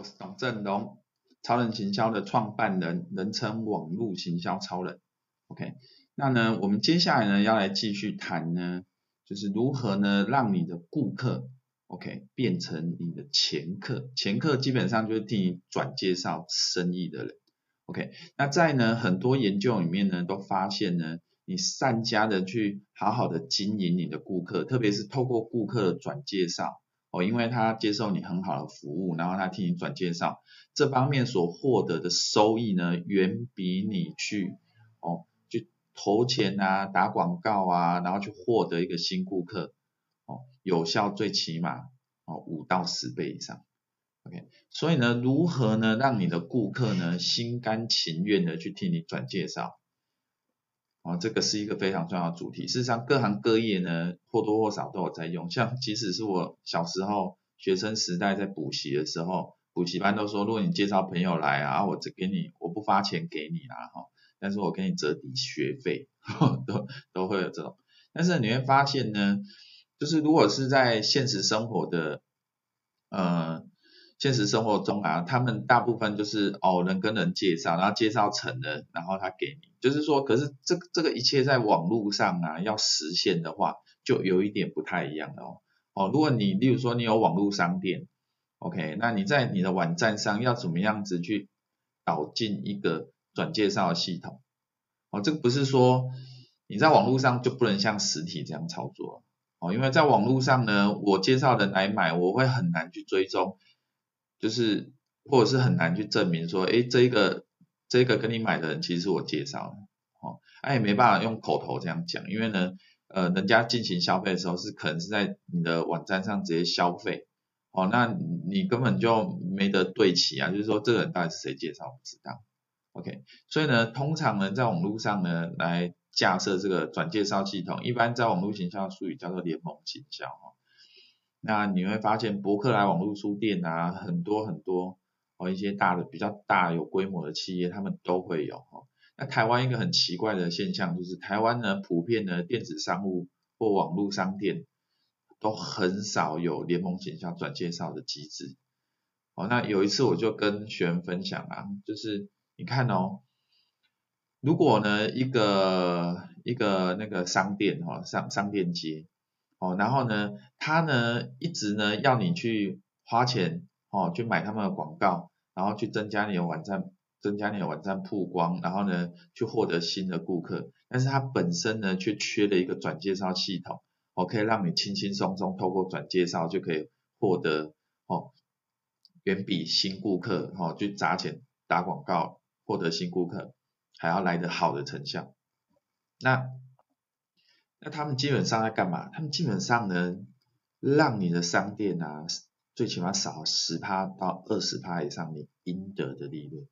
我是董振龙，超人行销的创办人，人称网络行销超人。OK，那呢，我们接下来呢要来继续谈呢，就是如何呢让你的顾客 OK 变成你的前客，前客基本上就是替你转介绍生意的人。OK，那在呢很多研究里面呢都发现呢，你善加的去好好的经营你的顾客，特别是透过顾客的转介绍。哦，因为他接受你很好的服务，然后他替你转介绍，这方面所获得的收益呢，远比你去哦去投钱啊、打广告啊，然后去获得一个新顾客，哦，有效最起码哦五到十倍以上。OK，所以呢，如何呢让你的顾客呢心甘情愿的去替你转介绍？这个是一个非常重要的主题。事实上，各行各业呢，或多或少都有在用。像即使是我小时候学生时代在补习的时候，补习班都说，如果你介绍朋友来啊，我只给你，我不发钱给你啦，哈，但是我给你折抵学费，都都会有这种。但是你会发现呢，就是如果是在现实生活的，呃。现实生活中啊，他们大部分就是哦人跟人介绍，然后介绍成了，然后他给你，就是说，可是这这个一切在网络上啊要实现的话，就有一点不太一样哦。哦，如果你例如说你有网络商店，OK，那你在你的网站上要怎么样子去导进一个转介绍的系统？哦，这个不是说你在网络上就不能像实体这样操作哦，因为在网络上呢，我介绍人来买，我会很难去追踪。就是，或者是很难去证明说，哎，这一个这一个跟你买的人其实是我介绍的，哦，那也，没办法用口头这样讲，因为呢，呃，人家进行消费的时候是可能是在你的网站上直接消费，哦，那你根本就没得对齐啊，就是说这个人到底是谁介绍，不知道，OK，所以呢，通常呢，在网络上呢来架设这个转介绍系统，一般在网络行销的术语叫做联盟行销，哦。那你会发现，博客来网络书店啊，很多很多哦，一些大的比较大有规模的企业，他们都会有哦。那台湾一个很奇怪的现象就是，台湾呢普遍的电子商务或网络商店都很少有联盟行销转介绍的机制。哦，那有一次我就跟学员分享啊，就是你看哦，如果呢一个一个那个商店哈商商店街。哦，然后呢，他呢一直呢要你去花钱哦，去买他们的广告，然后去增加你的网站，增加你的网站曝光，然后呢去获得新的顾客。但是它本身呢却缺了一个转介绍系统，哦，可以让你轻轻松松透过转介绍就可以获得哦，远比新顾客哦去砸钱打广告获得新顾客还要来得好的成效。那那他们基本上在干嘛？他们基本上呢，让你的商店啊，最起码少十趴到二十趴以上你应得的利润。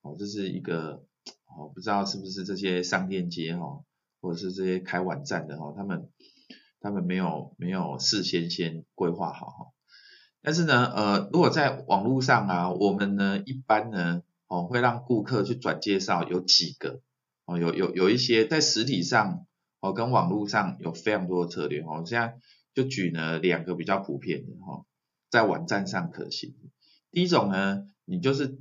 哦，这是一个哦，不知道是不是这些商店街哦，或者是这些开网站的哦，他们他们没有没有事先先规划好哈。但是呢，呃，如果在网络上啊，我们呢一般呢，哦，会让顾客去转介绍有几个哦，有有有一些在实体上。哦，跟网络上有非常多的策略哦，现在就举了两个比较普遍的哈，在网站上可行。第一种呢，你就是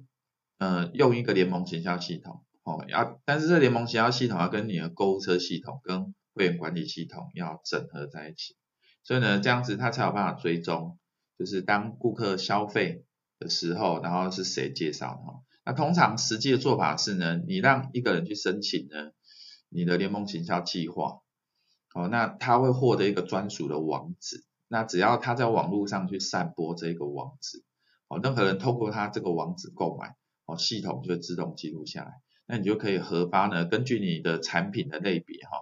呃用一个联盟行销系统哦，要但是这联盟行销系统要跟你的购物车系统跟会员管理系统要整合在一起，所以呢这样子它才有办法追踪，就是当顾客消费的时候，然后是谁介绍的。那通常实际的做法是呢，你让一个人去申请呢。你的联盟行销计划，哦，那他会获得一个专属的网址，那只要他在网络上去散播这个网址，哦，任何人透过他这个网址购买，哦，系统就会自动记录下来，那你就可以核发呢，根据你的产品的类别哈，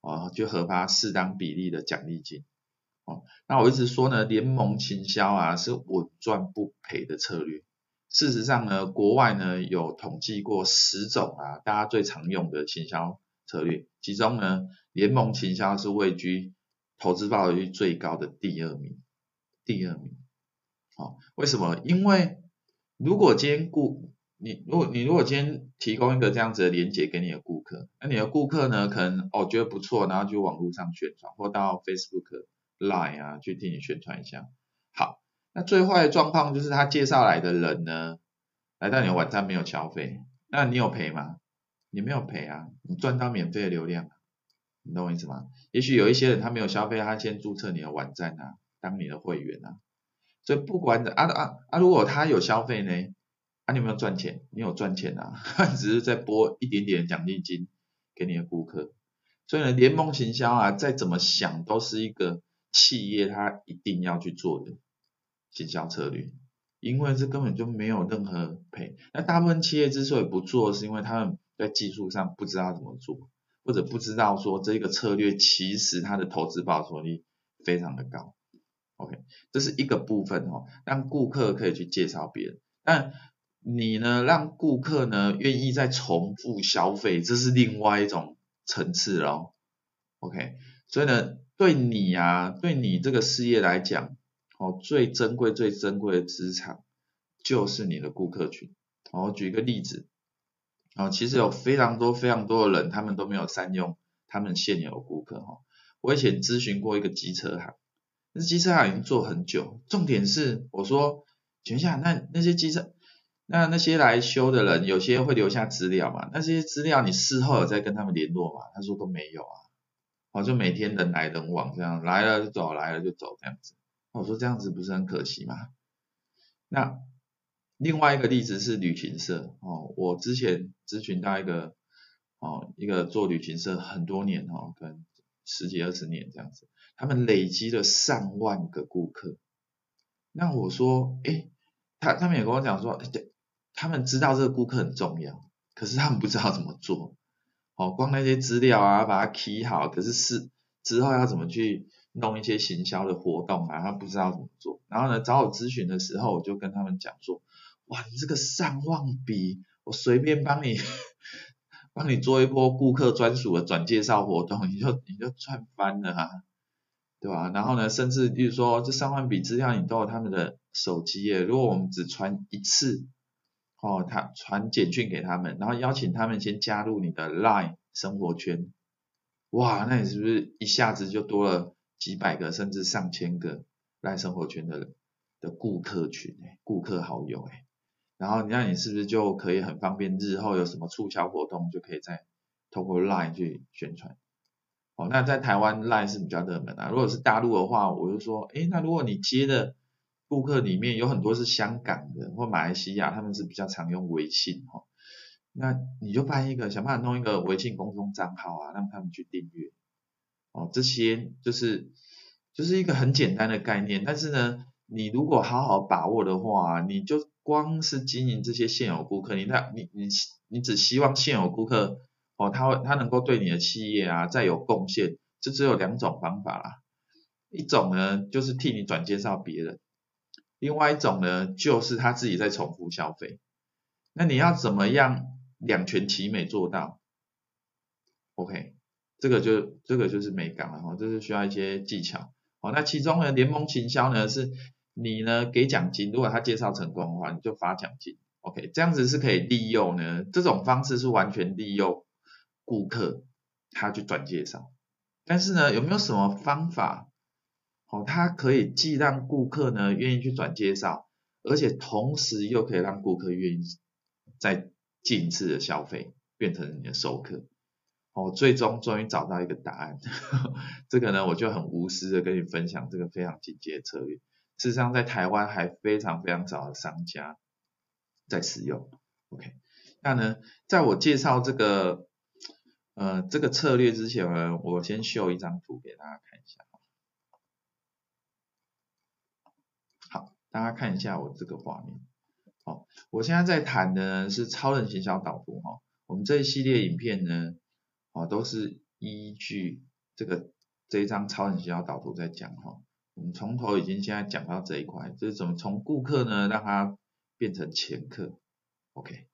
哦，就核发适当比例的奖励金，哦，那我一直说呢，联盟行销啊是稳赚不赔的策略。事实上呢，国外呢有统计过十种啊，大家最常用的行销。策略，其中呢，联盟行销是位居投资报酬率最高的第二名，第二名。好、哦，为什么？因为如果今天顾你，如果你如果今天提供一个这样子的连接给你的顾客，那你的顾客呢，可能哦觉得不错，然后就网络上宣传，或到 Facebook、Line 啊去替你宣传一下。好，那最坏的状况就是他介绍来的人呢，来到你的网站没有消费，那你有赔吗？你没有赔啊，你赚到免费的流量，你懂我意思吗？也许有一些人他没有消费，他先注册你的网站啊，当你的会员啊，所以不管的啊啊啊，如果他有消费呢，啊你有没有赚钱？你有赚钱啊，只是在拨一点点奖励金给你的顾客。所以呢，联盟行销啊，再怎么想都是一个企业它一定要去做的行销策略，因为这根本就没有任何赔。那大部分企业之所以不做，是因为他们在技术上不知道怎么做，或者不知道说这个策略其实它的投资报酬率非常的高。OK，这是一个部分哦，让顾客可以去介绍别人，但你呢，让顾客呢愿意再重复消费，这是另外一种。层次咯，OK，所以呢，对你啊，对你这个事业来讲，哦，最珍贵、最珍贵的资产就是你的顾客群。哦，我举一个例子，哦，其实有非常多、非常多的人，他们都没有善用他们现有的顾客。哈，我以前咨询过一个机车行，那机车行已经做很久，重点是我说，请问一下，那那些机车。那那些来修的人，有些会留下资料嘛？那些资料你事后有再跟他们联络嘛？他说都没有啊，好，就每天人来人往这样，来了就走，来了就走这样子。我说这样子不是很可惜吗？那另外一个例子是旅行社哦，我之前咨询到一个哦，一个做旅行社很多年哦，可能十几二十年这样子，他们累积了上万个顾客。那我说，诶，他他们也跟我讲说，诶他们知道这个顾客很重要，可是他们不知道怎么做。哦，光那些资料啊，把它 key 好，可是是之后要怎么去弄一些行销的活动啊，他不知道怎么做。然后呢，找我咨询的时候，我就跟他们讲说，哇，你这个上万笔，我随便帮你 帮你做一波顾客专属的转介绍活动，你就你就赚翻了啊，对吧？然后呢，甚至比如说这上万笔资料，你都有他们的手机耶，如果我们只传一次。哦，他传简讯给他们，然后邀请他们先加入你的 Line 生活圈，哇，那你是不是一下子就多了几百个甚至上千个 Line 生活圈的的顾客群诶，顾客好友诶，然后你那你是不是就可以很方便，日后有什么促销活动就可以再通过 Line 去宣传？哦，那在台湾 Line 是比较热门啊，如果是大陆的话，我就说，诶，那如果你接的顾客里面有很多是香港的或马来西亚，他们是比较常用微信哈，那你就办一个，想办法弄一个微信公众账号啊，让他们去订阅哦，这些就是就是一个很简单的概念，但是呢，你如果好好把握的话，你就光是经营这些现有顾客，你那你你你只希望现有顾客哦，他会他能够对你的企业啊再有贡献，就只有两种方法啦，一种呢就是替你转介绍别人。另外一种呢，就是他自己在重复消费。那你要怎么样两全其美做到？OK，这个就这个就是美感了哈，这是需要一些技巧。好，那其中呢，联盟行销呢，是你呢给奖金，如果他介绍成功的话，你就发奖金。OK，这样子是可以利用呢，这种方式是完全利用顾客他去转介绍。但是呢，有没有什么方法？哦，它可以既让顾客呢愿意去转介绍，而且同时又可以让顾客愿意再进次的消费，变成你的熟客。哦，最终终于找到一个答案，这个呢我就很无私的跟你分享这个非常进阶的策略。事实上，在台湾还非常非常少的商家在使用。OK，那呢，在我介绍这个呃这个策略之前呢，我先秀一张图给大家看一下。好大家看一下我这个画面，好，我现在在谈的呢是超人行销导图哈，我们这一系列影片呢，哦都是依据这个这一张超人行销导图在讲哈，我们从头已经现在讲到这一块，就是怎么从顾客呢让他变成前客，OK，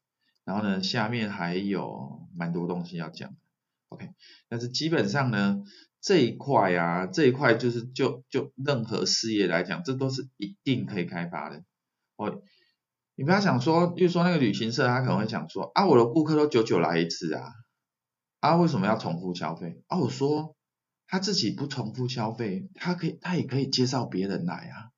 然后呢下面还有蛮多东西要讲，OK，但是基本上呢。这一块啊，这一块就是就就任何事业来讲，这都是一定可以开发的。哦，你不要想说，比如说那个旅行社，他可能会想说啊，我的顾客都久久来一次啊，啊，为什么要重复消费？啊，我说他自己不重复消费，他可以他也可以介绍别人来啊，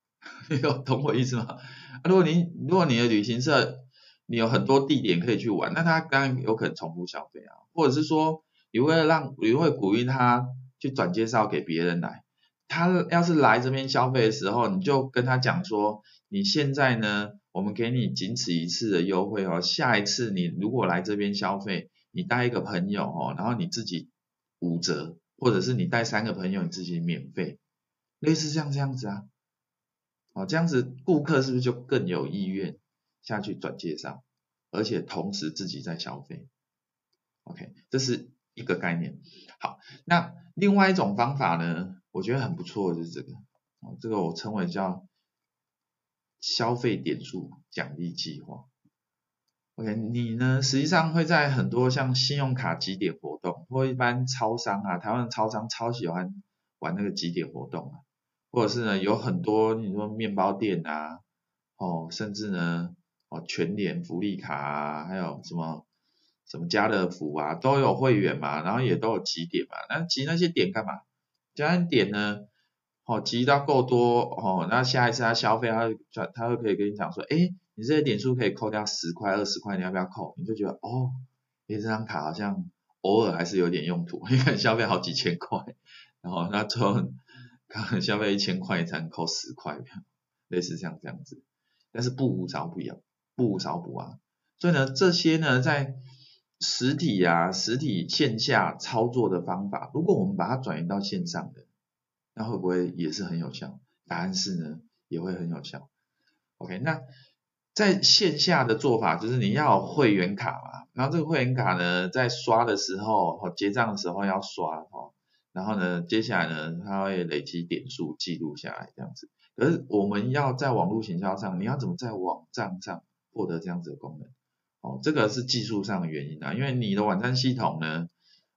有懂我意思吗？如果你如果你的旅行社你有很多地点可以去玩，那他当然有可能重复消费啊，或者是说你会让你会鼓励他去转介绍给别人来。他要是来这边消费的时候，你就跟他讲说，你现在呢，我们给你仅此一次的优惠哦，下一次你如果来这边消费，你带一个朋友哦，然后你自己五折，或者是你带三个朋友你自己免费，类似像这样子啊，哦，这样子顾客是不是就更有意愿下去转介绍，而且同时自己在消费？OK，这是一个概念。好，那另外一种方法呢？我觉得很不错，就是这个，哦，这个我称为叫消费点数奖励计划。OK，你呢，实际上会在很多像信用卡集点活动，或一般超商啊，台湾的超商超喜欢玩那个集点活动啊，或者是呢，有很多你说面包店啊，哦，甚至呢，哦，全联福利卡，还有什么什么家乐福啊，都有会员嘛，然后也都有集点嘛，那集那些点干嘛？加点呢，哦，集到够多哦，那下一次他消费，他转，他会可以跟你讲说，哎，你这些点数可以扣掉十块、二十块，你要不要扣？你就觉得哦，哎，这张卡好像偶尔还是有点用途，因为消费好几千块，然后那最后可能消费一千块才能扣十块，类似像这样子，但是不无少补啊，不无少补啊，所以呢，这些呢在。实体啊，实体线下操作的方法，如果我们把它转移到线上的，那会不会也是很有效？答案是呢，也会很有效。OK，那在线下的做法就是你要会员卡嘛，然后这个会员卡呢，在刷的时候，结账的时候要刷哈，然后呢，接下来呢，它会累积点数记录下来这样子。可是我们要在网络行销上，你要怎么在网站上获得这样子的功能？哦，这个是技术上的原因啊，因为你的网站系统呢，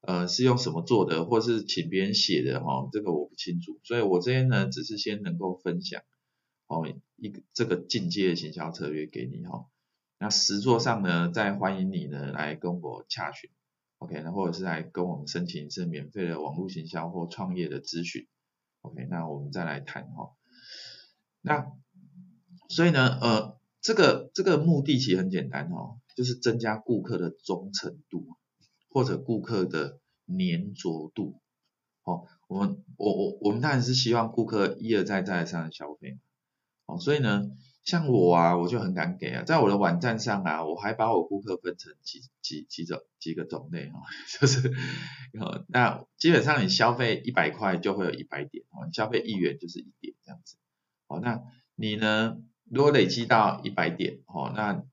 呃，是用什么做的，或是请别人写的哈、哦，这个我不清楚，所以我这边呢，只是先能够分享，哦，一个这个进阶的行销策略给你哈、哦，那实作上呢，再欢迎你呢来跟我洽询，OK，那或者是来跟我们申请一次免费的网络行销或创业的咨询，OK，那我们再来谈哈、哦，那所以呢，呃，这个这个目的其实很简单哦。就是增加顾客的忠诚度，或者顾客的粘着度。哦，我们我我我们当然是希望顾客一而再再而三的消费。哦，所以呢，像我啊，我就很敢给啊，在我的网站上啊，我还把我顾客分成几几几种几个种类啊，就是，那基本上你消费一百块就会有一百点，哦，你消费一元就是一点这样子。哦，那你呢，如果累积到一百点，哦，那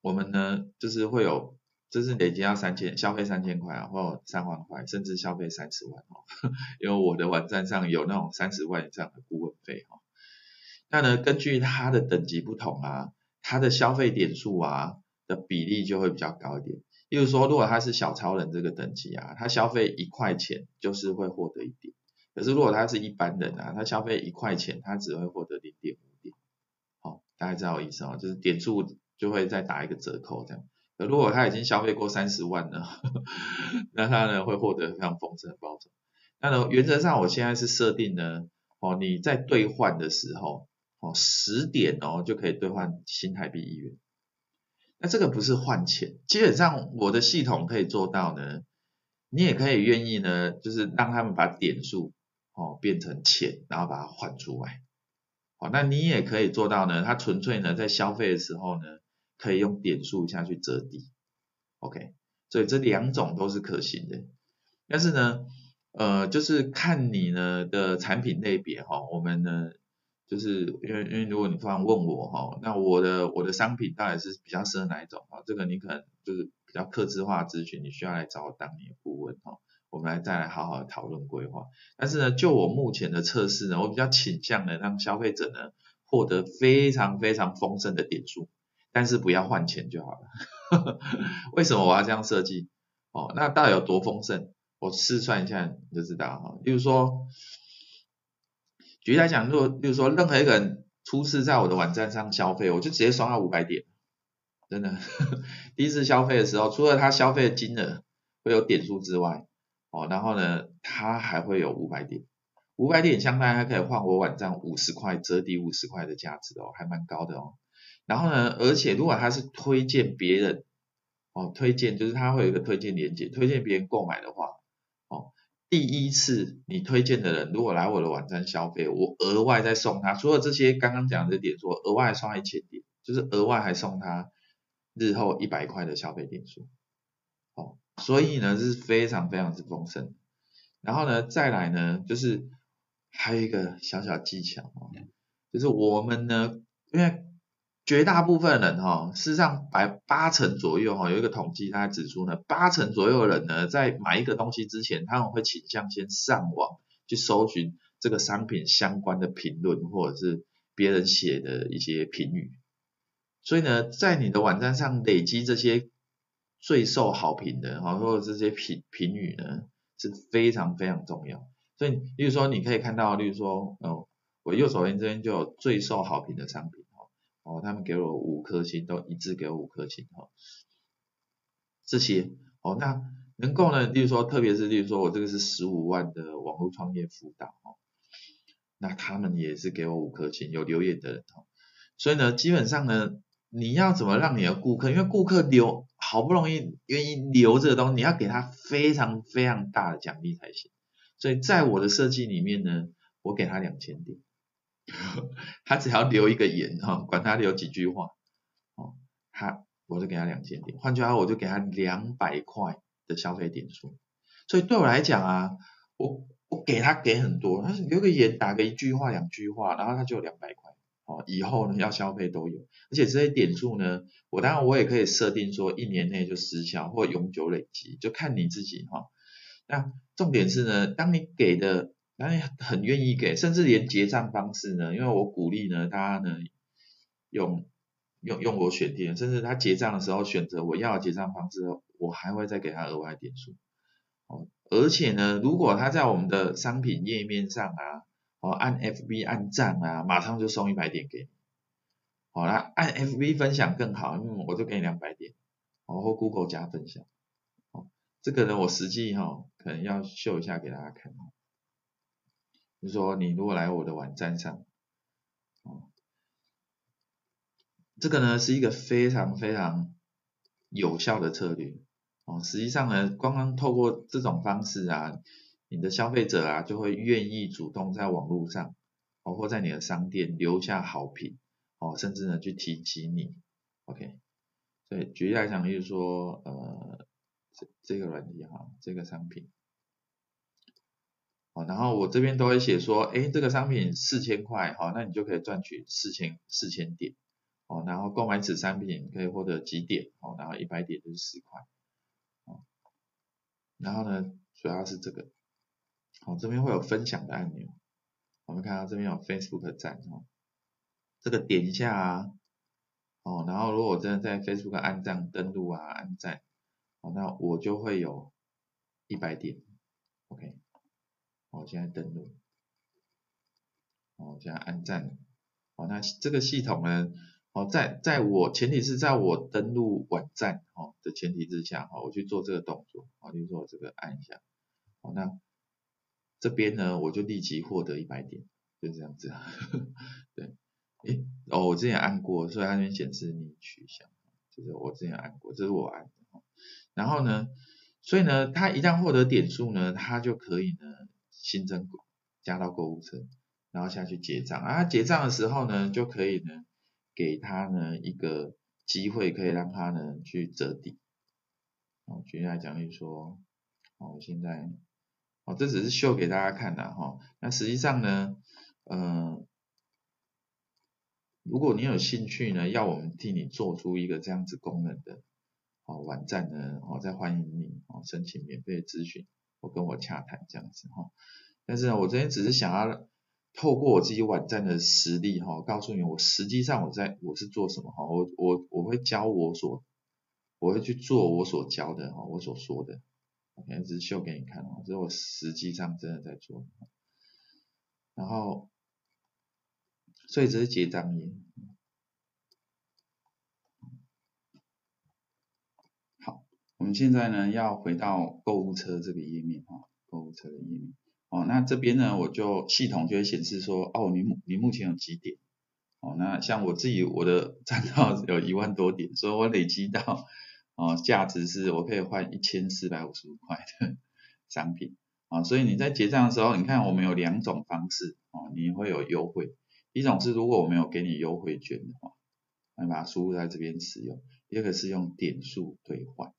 我们呢，就是会有，就是累积到三千，消费三千块啊，或三万块，甚至消费三十万哦。因为我的网站上有那种三十万以上的顾问费哈。那呢，根据它的等级不同啊，它的消费点数啊的比例就会比较高一点。例如说，如果他是小超人这个等级啊，他消费一块钱就是会获得一点。可是如果他是一般人啊，他消费一块钱，他只会获得零点五点。好，大家知道我意思哦，就是点数。就会再打一个折扣这样，而如果他已经消费过三十万了，那他呢会获得非常丰盛的报酬。那呢原则上我现在是设定呢，哦你在兑换的时候，哦十点哦就可以兑换新台币一元。那这个不是换钱，基本上我的系统可以做到呢，你也可以愿意呢，就是让他们把点数哦变成钱，然后把它换出来。哦，那你也可以做到呢，它纯粹呢在消费的时候呢。可以用点数下去折抵，OK，所以这两种都是可行的。但是呢，呃，就是看你呢的产品类别哈，我们呢就是因为因为如果你突然问我哈，那我的我的商品到底是比较适合哪一种啊？这个你可能就是比较客制化咨询，你需要来找我当你的顾问哈，我们来再来好好的讨论规划。但是呢，就我目前的测试呢，我比较倾向呢让消费者呢获得非常非常丰盛的点数。但是不要换钱就好了，为什么我要这样设计？哦，那到底有多丰盛？我试算一下你就知道哈。例如说，举例来讲，如果比如说任何一个人初次在我的网站上消费，我就直接刷到五百点，真的。第一次消费的时候，除了他消费的金额会有点数之外，哦，然后呢，他还会有五百点。五百点相当于还可以换我网站五十块折抵五十块的价值哦，还蛮高的哦。然后呢，而且如果他是推荐别人哦，推荐就是他会有一个推荐链接，推荐别人购买的话，第一次你推荐的人如果来我的网站消费，我额外再送他，除了这些刚刚讲的点数，额外刷一千点，就是额外还送他日后一百块的消费点数哦，所以呢是非常非常之丰盛。然后呢，再来呢就是。还有一个小小技巧哦，就是我们呢，因为绝大部分人哈，事实上百八成左右哈，有一个统计，它指出呢，八成左右的人呢，在买一个东西之前，他们会倾向先上网去搜寻这个商品相关的评论，或者是别人写的一些评语。所以呢，在你的网站上累积这些最受好评的哈，或者这些评评语呢，是非常非常重要。所以，例如说，你可以看到，例如说，哦，我右手边这边就有最受好评的商品，哦，他们给我五颗星，都一致给我五颗星，哈，这些，哦，那能够呢，例如说，特别是例如说我这个是十五万的网络创业辅导，哦，那他们也是给我五颗星，有留言的人，哦，所以呢，基本上呢，你要怎么让你的顾客，因为顾客留好不容易愿意留这个东西，你要给他非常非常大的奖励才行。所以在我的设计里面呢，我给他两千点，他只要留一个言哈，管他留几句话，哦，他我就给他两千点，换句话，我就给他两百块的消费点数。所以对我来讲啊，我我给他给很多，他是留个言，打个一句话两句话，然后他就有两百块，哦，以后呢要消费都有，而且这些点数呢，我当然我也可以设定说一年内就失效或永久累积，就看你自己哈。那重点是呢，当你给的，当你很愿意给，甚至连结账方式呢，因为我鼓励呢，大家呢用用用我选店，甚至他结账的时候选择我要的结账方式，我还会再给他额外点数。哦，而且呢，如果他在我们的商品页面上啊，哦按 FB 按赞啊，马上就送一百点给你。好啦，按 FB 分享更好，因为，我就给你两百点，哦或 Google 加分享。这个呢，我实际哈可能要秀一下给大家看。就是说，你如果来我的网站上，哦，这个呢是一个非常非常有效的策略。哦，实际上呢，光刚透过这种方式啊，你的消费者啊就会愿意主动在网络上，哦或在你的商店留下好评，哦甚至呢去提及你。OK，所以举例来讲，就是说，呃。这这个软件哈，这个商品，然后我这边都会写说，哎，这个商品四千块，好，那你就可以赚取四千四千点，哦，然后购买此商品可以获得几点，哦，然后一百点就是十块，哦，然后呢，主要是这个，好，这边会有分享的按钮，我们看到这边有 Facebook 赞，哦，这个点一下啊，哦，然后如果我真的在 Facebook 按赞登录啊，按赞。哦，那我就会有一百点，OK，我现在登录，我现在按赞，好，那这个系统呢，好，在在我前提是在我登录网站哦的前提之下，哈，我去做这个动作，好，比如说我这个按一下，好，那这边呢，我就立即获得一百点，就这样子，对，诶，哦，我之前按过，所以它那边显示你取消，就是我之前按过，这是我按的。然后呢，所以呢，他一旦获得点数呢，他就可以呢新增加到购物车，然后下去结账啊。结账的时候呢，就可以呢给他呢一个机会，可以让他呢去折抵。哦，举例来讲，就说，哦，现在，哦，这只是秀给大家看的哈。那实际上呢，呃，如果你有兴趣呢，要我们替你做出一个这样子功能的。哦，网站呢，哦，再欢迎你哦，申请免费咨询，我跟我洽谈这样子哈。但是呢，我这边只是想要透过我自己网站的实力哈，告诉你我实际上我在我是做什么哈，我我我会教我所，我会去做我所教的哈，我所说的，OK，只是秀给你看哦，这是我实际上真的在做。然后，所以这是结账页。我们现在呢要回到购物车这个页面哈，购物车的页面。哦，那这边呢，我就系统就会显示说，哦，你你目前有几点？哦，那像我自己我的账号有一万多点，所以我累积到哦价值是我可以换一千四百五十五块的商品啊，所以你在结账的时候，你看我们有两种方式哦，你会有优惠，一种是如果我没有给你优惠券的话，你把它输入在这边使用，第二个是用点数兑换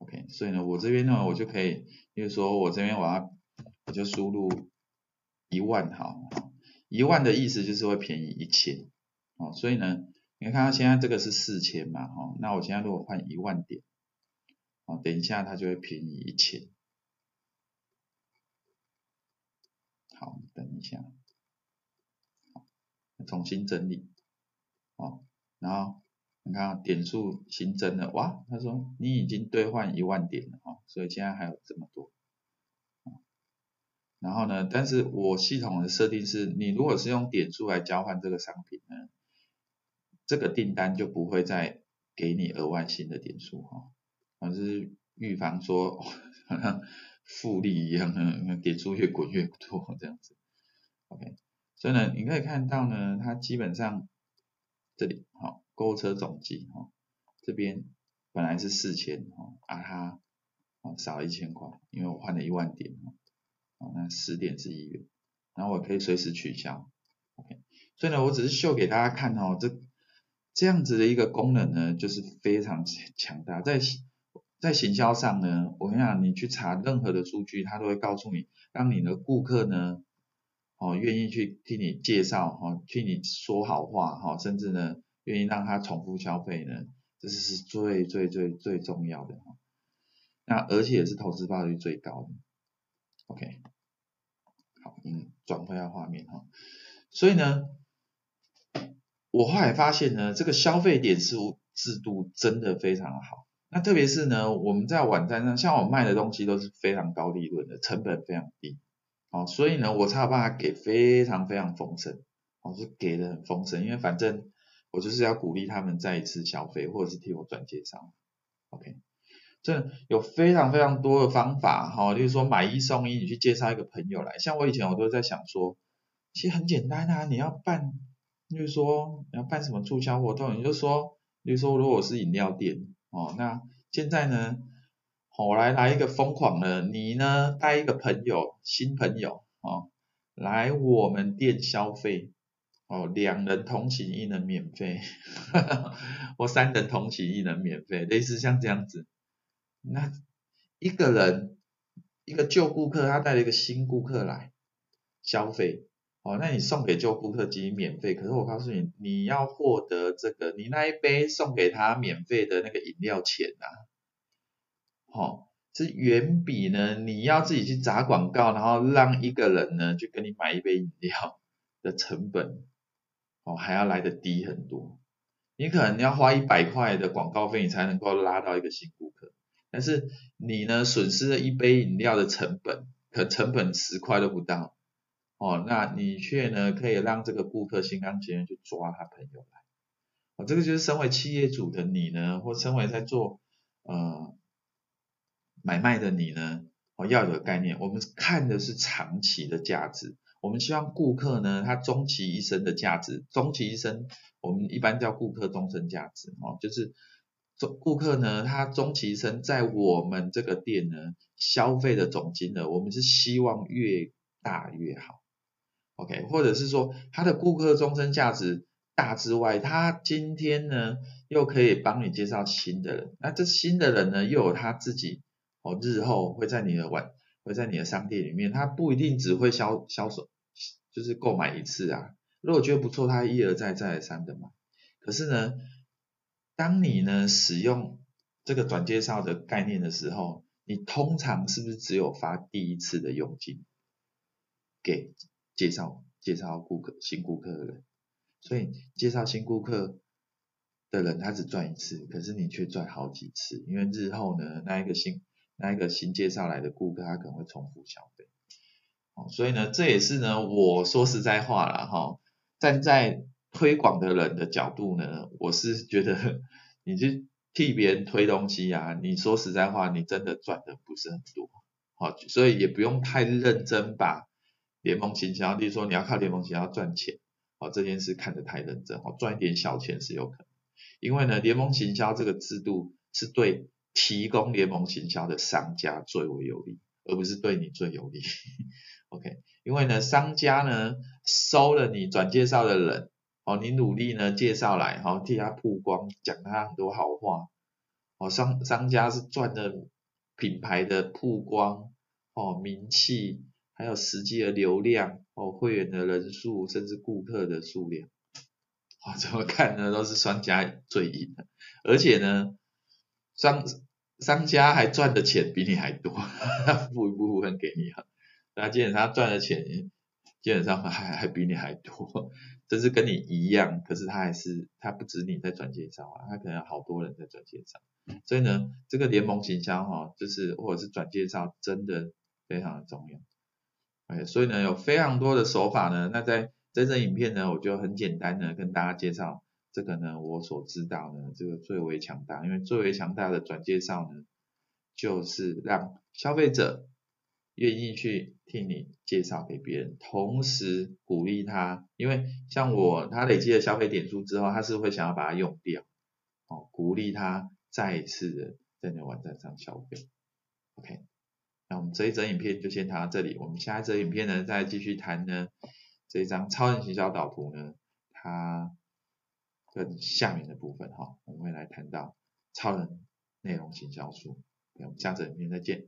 ，OK，所以呢，我这边呢，我就可以，比如说我这边我要。我就输入一万好，一万的意思就是会便宜一千，哦，所以呢，你看它现在这个是四千嘛，哦，那我现在如果换一万点，哦，等一下它就会便宜一千，好，等一下，重新整理，哦，然后你看点数新增了，哇，他说你已经兑换一万点了，哦，所以现在还有这么多。然后呢，但是我系统的设定是，你如果是用点数来交换这个商品呢，这个订单就不会再给你额外新的点数哈，啊，就是预防说 好像复利一样的，点数越滚越多这样子。OK，所以呢，你可以看到呢，它基本上这里好，购物车总计哈，这边本来是四千哈，啊它少了一千块，因为我换了一万点。哦，那十点是一元，然后我可以随时取消，OK，所以呢，我只是秀给大家看哦，这这样子的一个功能呢，就是非常强大，在在行销上呢，我跟你讲，你去查任何的数据，它都会告诉你，让你的顾客呢，哦，愿意去替你介绍，哦，替你说好话，哈，甚至呢，愿意让他重复消费呢，这是最最最最重要的，那而且是投资报率最高的。OK，好，嗯，转回到画面哈，所以呢，我后来发现呢，这个消费点数制度真的非常好。那特别是呢，我们在网站上，像我卖的东西都是非常高利润的，成本非常低，哦，所以呢，我才有办法给非常非常丰盛，哦，是给的很丰盛，因为反正我就是要鼓励他们再一次消费，或者是替我转介绍，OK。这有非常非常多的方法哈，例如说买一送一，你去介绍一个朋友来。像我以前我都在想说，其实很简单啊，你要办，例如说你要办什么促销活动，你就说，例如说如果我是饮料店哦，那现在呢，我来来一个疯狂的，你呢带一个朋友，新朋友哦，来我们店消费哦，两人同行一人免费，我三人同行一人免费，类似像这样子。那一个人，一个旧顾客，他带了一个新顾客来消费，哦，那你送给旧顾客即免费，可是我告诉你，你要获得这个，你那一杯送给他免费的那个饮料钱呐、啊，哦，是远比呢你要自己去砸广告，然后让一个人呢去跟你买一杯饮料的成本，哦，还要来得低很多。你可能要花一百块的广告费，你才能够拉到一个新顾客。但是你呢，损失了一杯饮料的成本，可成本十块都不到，哦，那你却呢可以让这个顾客心甘情愿去抓他朋友来，哦，这个就是身为企业主的你呢，或身为在做呃买卖的你呢，哦要有概念，我们看的是长期的价值，我们希望顾客呢他终其一生的价值，终其一生我们一般叫顾客终身价值，哦，就是。顾客呢，他终其一生在我们这个店呢消费的总金额，我们是希望越大越好，OK，或者是说他的顾客终身价值大之外，他今天呢又可以帮你介绍新的人，那这新的人呢又有他自己哦，日后会在你的玩，会在你的商店里面，他不一定只会销销售，就是购买一次啊，如果觉得不错，他一而再再而三的买，可是呢。当你呢使用这个转介绍的概念的时候，你通常是不是只有发第一次的佣金给介绍介绍顾客新顾客的人？所以介绍新顾客的人他只赚一次，可是你却赚好几次，因为日后呢那一个新那一个新介绍来的顾客他可能会重复消费。哦，所以呢这也是呢我说实在话了哈，站在。推广的人的角度呢，我是觉得你去替别人推东西啊，你说实在话，你真的赚的不是很多好，所以也不用太认真把联盟行销，例如说你要靠联盟行销赚钱，哦，这件事看得太认真，哦，赚一点小钱是有可能，因为呢，联盟行销这个制度是对提供联盟行销的商家最为有利，而不是对你最有利。OK，因为呢，商家呢收了你转介绍的人，哦，你努力呢介绍来，好、哦、替他曝光，讲他很多好话，哦，商商家是赚的品牌的曝光，哦，名气，还有实际的流量，哦，会员的人数，甚至顾客的数量，哦，怎么看呢，都是商家最赢的，而且呢，商商家还赚的钱比你还多，付一部分给你哈。那基本上赚的钱，基本上还还比你还多，甚至跟你一样，可是他还是他不止你在转介绍啊，他可能好多人在转介绍，所以呢，这个联盟行销哈，就是或者是转介绍，真的非常的重要。哎，所以呢，有非常多的手法呢，那在这支影片呢，我就很简单的跟大家介绍这个呢，我所知道呢，这个最为强大，因为最为强大的转介绍呢，就是让消费者。愿意去替你介绍给别人，同时鼓励他，因为像我，他累积了消费点数之后，他是会想要把它用掉，哦，鼓励他再一次的在你的网站上消费。OK，那我们这一则影片就先谈到这里，我们下一则影片呢，再继续谈呢这一张超人行销导图呢，它跟下面的部分哈，我们会来谈到超人内容行销术。我们下次影片再见。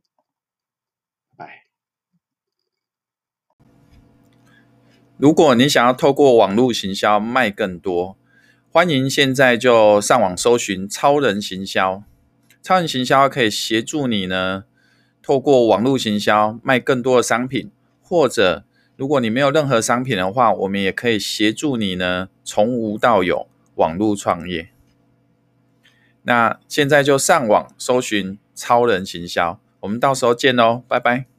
拜。如果你想要透过网络行销卖更多，欢迎现在就上网搜寻超人行销。超人行销可以协助你呢，透过网络行销卖更多的商品，或者如果你没有任何商品的话，我们也可以协助你呢，从无到有网络创业。那现在就上网搜寻超人行销。我们到时候见喽，拜拜。